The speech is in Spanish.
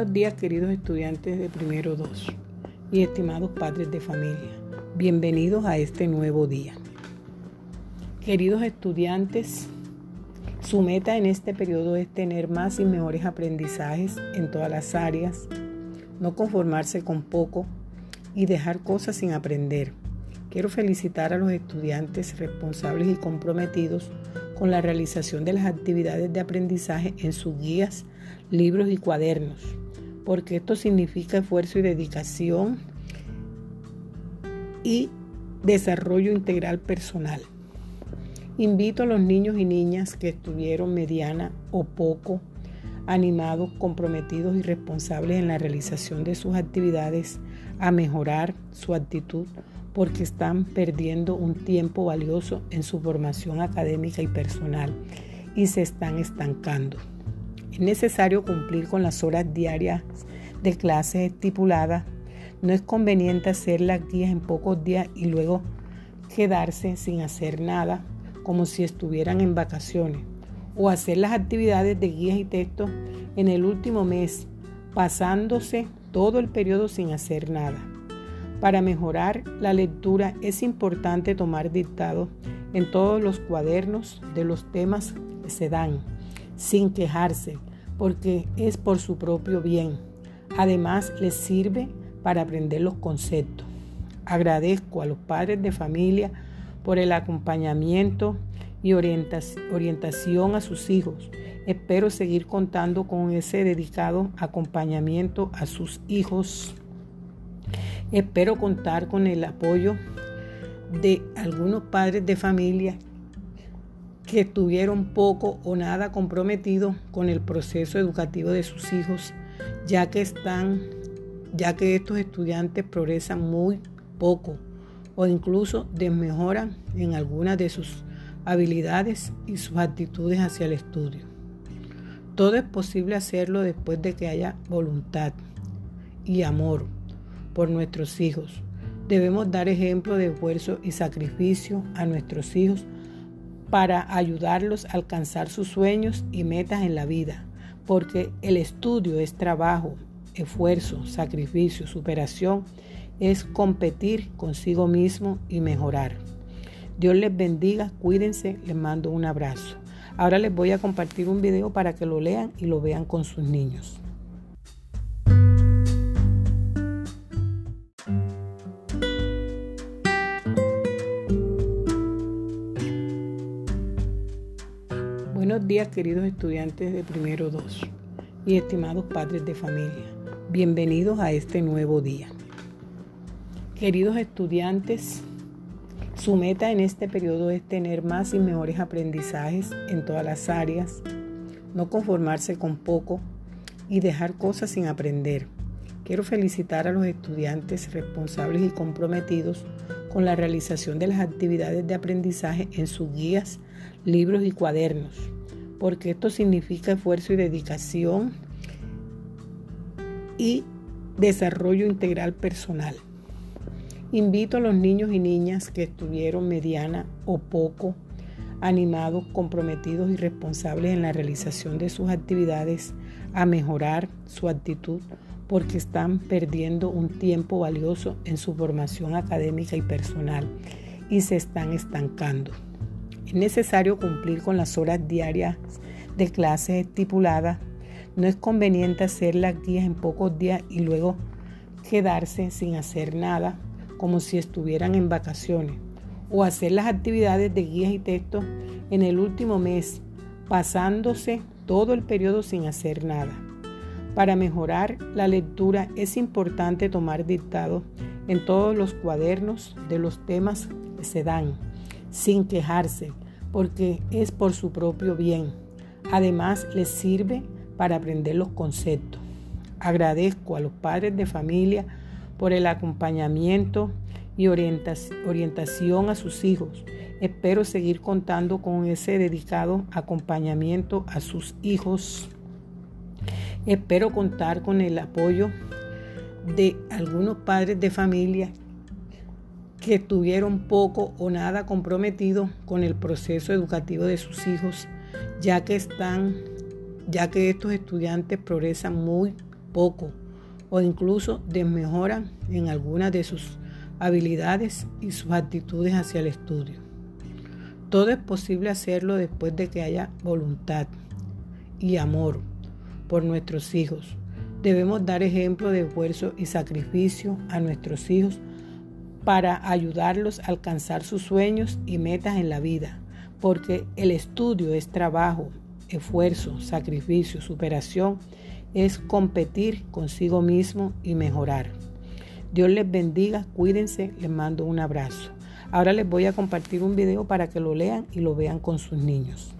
Buenos días queridos estudiantes de primero 2 y estimados padres de familia. Bienvenidos a este nuevo día. Queridos estudiantes, su meta en este periodo es tener más y mejores aprendizajes en todas las áreas, no conformarse con poco y dejar cosas sin aprender. Quiero felicitar a los estudiantes responsables y comprometidos con la realización de las actividades de aprendizaje en sus guías, libros y cuadernos, porque esto significa esfuerzo y dedicación y desarrollo integral personal. Invito a los niños y niñas que estuvieron mediana o poco animados, comprometidos y responsables en la realización de sus actividades a mejorar su actitud porque están perdiendo un tiempo valioso en su formación académica y personal y se están estancando. Es necesario cumplir con las horas diarias de clases estipuladas. No es conveniente hacer las guías en pocos días y luego quedarse sin hacer nada como si estuvieran en vacaciones o hacer las actividades de guías y textos en el último mes, pasándose todo el periodo sin hacer nada. Para mejorar la lectura es importante tomar dictado en todos los cuadernos de los temas que se dan, sin quejarse, porque es por su propio bien. Además, les sirve para aprender los conceptos. Agradezco a los padres de familia por el acompañamiento y orientación a sus hijos. Espero seguir contando con ese dedicado acompañamiento a sus hijos Espero contar con el apoyo de algunos padres de familia que estuvieron poco o nada comprometidos con el proceso educativo de sus hijos, ya que están, ya que estos estudiantes progresan muy poco o incluso desmejoran en algunas de sus habilidades y sus actitudes hacia el estudio. Todo es posible hacerlo después de que haya voluntad y amor por nuestros hijos. Debemos dar ejemplo de esfuerzo y sacrificio a nuestros hijos para ayudarlos a alcanzar sus sueños y metas en la vida, porque el estudio es trabajo, esfuerzo, sacrificio, superación, es competir consigo mismo y mejorar. Dios les bendiga, cuídense, les mando un abrazo. Ahora les voy a compartir un video para que lo lean y lo vean con sus niños. Buenos días queridos estudiantes de primero 2 y estimados padres de familia. Bienvenidos a este nuevo día. Queridos estudiantes, su meta en este periodo es tener más y mejores aprendizajes en todas las áreas, no conformarse con poco y dejar cosas sin aprender. Quiero felicitar a los estudiantes responsables y comprometidos con la realización de las actividades de aprendizaje en sus guías, libros y cuadernos porque esto significa esfuerzo y dedicación y desarrollo integral personal. Invito a los niños y niñas que estuvieron mediana o poco animados, comprometidos y responsables en la realización de sus actividades a mejorar su actitud porque están perdiendo un tiempo valioso en su formación académica y personal y se están estancando. Es necesario cumplir con las horas diarias de clases estipuladas. No es conveniente hacer las guías en pocos días y luego quedarse sin hacer nada como si estuvieran en vacaciones o hacer las actividades de guías y textos en el último mes, pasándose todo el periodo sin hacer nada. Para mejorar la lectura es importante tomar dictado en todos los cuadernos de los temas que se dan sin quejarse, porque es por su propio bien. Además, les sirve para aprender los conceptos. Agradezco a los padres de familia por el acompañamiento y orientación a sus hijos. Espero seguir contando con ese dedicado acompañamiento a sus hijos. Espero contar con el apoyo de algunos padres de familia que estuvieron poco o nada comprometidos con el proceso educativo de sus hijos, ya que están, ya que estos estudiantes progresan muy poco o incluso desmejoran en algunas de sus habilidades y sus actitudes hacia el estudio. Todo es posible hacerlo después de que haya voluntad y amor por nuestros hijos. Debemos dar ejemplo de esfuerzo y sacrificio a nuestros hijos para ayudarlos a alcanzar sus sueños y metas en la vida, porque el estudio es trabajo, esfuerzo, sacrificio, superación, es competir consigo mismo y mejorar. Dios les bendiga, cuídense, les mando un abrazo. Ahora les voy a compartir un video para que lo lean y lo vean con sus niños.